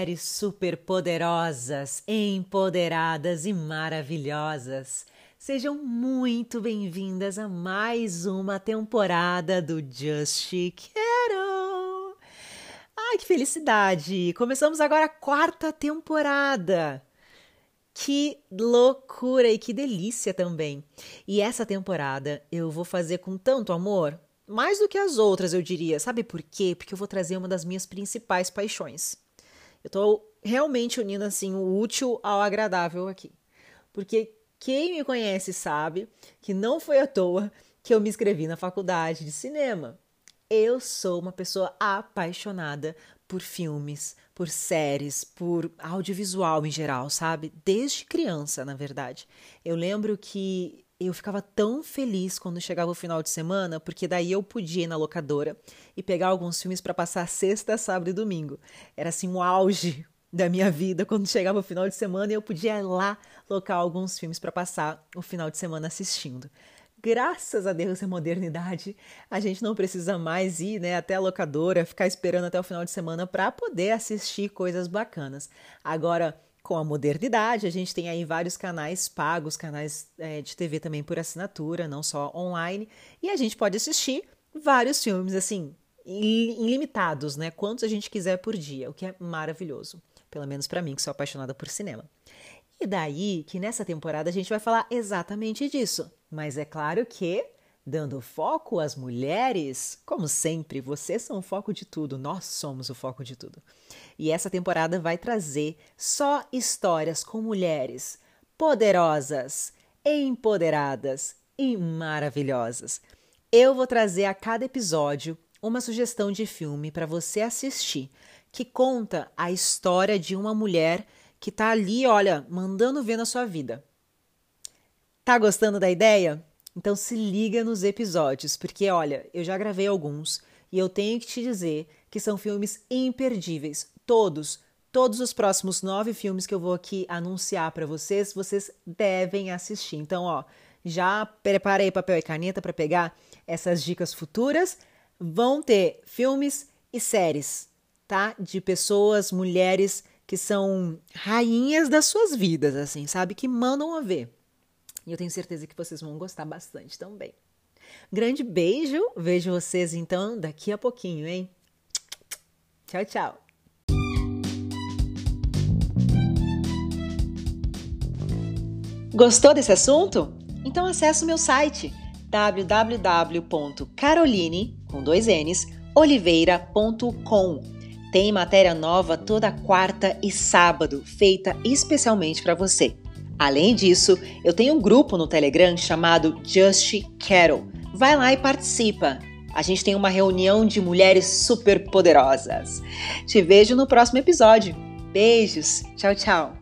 mulheres superpoderosas, empoderadas e maravilhosas. Sejam muito bem-vindas a mais uma temporada do Just Quero. Ai, que felicidade! Começamos agora a quarta temporada. Que loucura e que delícia também. E essa temporada eu vou fazer com tanto amor, mais do que as outras, eu diria. Sabe por quê? Porque eu vou trazer uma das minhas principais paixões. Eu tô realmente unindo assim o útil ao agradável aqui. Porque quem me conhece sabe que não foi à toa que eu me inscrevi na faculdade de cinema. Eu sou uma pessoa apaixonada por filmes, por séries, por audiovisual em geral, sabe? Desde criança, na verdade. Eu lembro que eu ficava tão feliz quando chegava o final de semana, porque daí eu podia ir na locadora e pegar alguns filmes para passar sexta, sábado e domingo. Era assim um auge da minha vida quando chegava o final de semana e eu podia ir lá locar alguns filmes para passar o final de semana assistindo. Graças a Deus a modernidade, a gente não precisa mais ir né, até a locadora, ficar esperando até o final de semana para poder assistir coisas bacanas. Agora, com a modernidade, a gente tem aí vários canais pagos, canais é, de TV também por assinatura, não só online, e a gente pode assistir vários filmes assim, ilimitados, né? Quantos a gente quiser por dia, o que é maravilhoso pelo menos para mim que sou apaixonada por cinema. E daí que nessa temporada a gente vai falar exatamente disso. Mas é claro que, dando foco às mulheres, como sempre, vocês são o foco de tudo, nós somos o foco de tudo. E essa temporada vai trazer só histórias com mulheres poderosas, empoderadas e maravilhosas. Eu vou trazer a cada episódio uma sugestão de filme para você assistir que conta a história de uma mulher que tá ali, olha, mandando ver na sua vida. Tá gostando da ideia? Então se liga nos episódios, porque olha, eu já gravei alguns e eu tenho que te dizer que são filmes imperdíveis. Todos, todos os próximos nove filmes que eu vou aqui anunciar para vocês, vocês devem assistir. Então, ó, já preparei papel e caneta para pegar essas dicas futuras. Vão ter filmes e séries tá? De pessoas, mulheres que são rainhas das suas vidas, assim, sabe? Que mandam a ver. E eu tenho certeza que vocês vão gostar bastante também. Grande beijo, vejo vocês então daqui a pouquinho, hein? Tchau, tchau. Gostou desse assunto? Então acesse o meu site www.caroline com dois N's oliveira.com tem matéria nova toda quarta e sábado, feita especialmente para você. Além disso, eu tenho um grupo no Telegram chamado Just Carol. Vai lá e participa. A gente tem uma reunião de mulheres super poderosas. Te vejo no próximo episódio. Beijos. Tchau, tchau.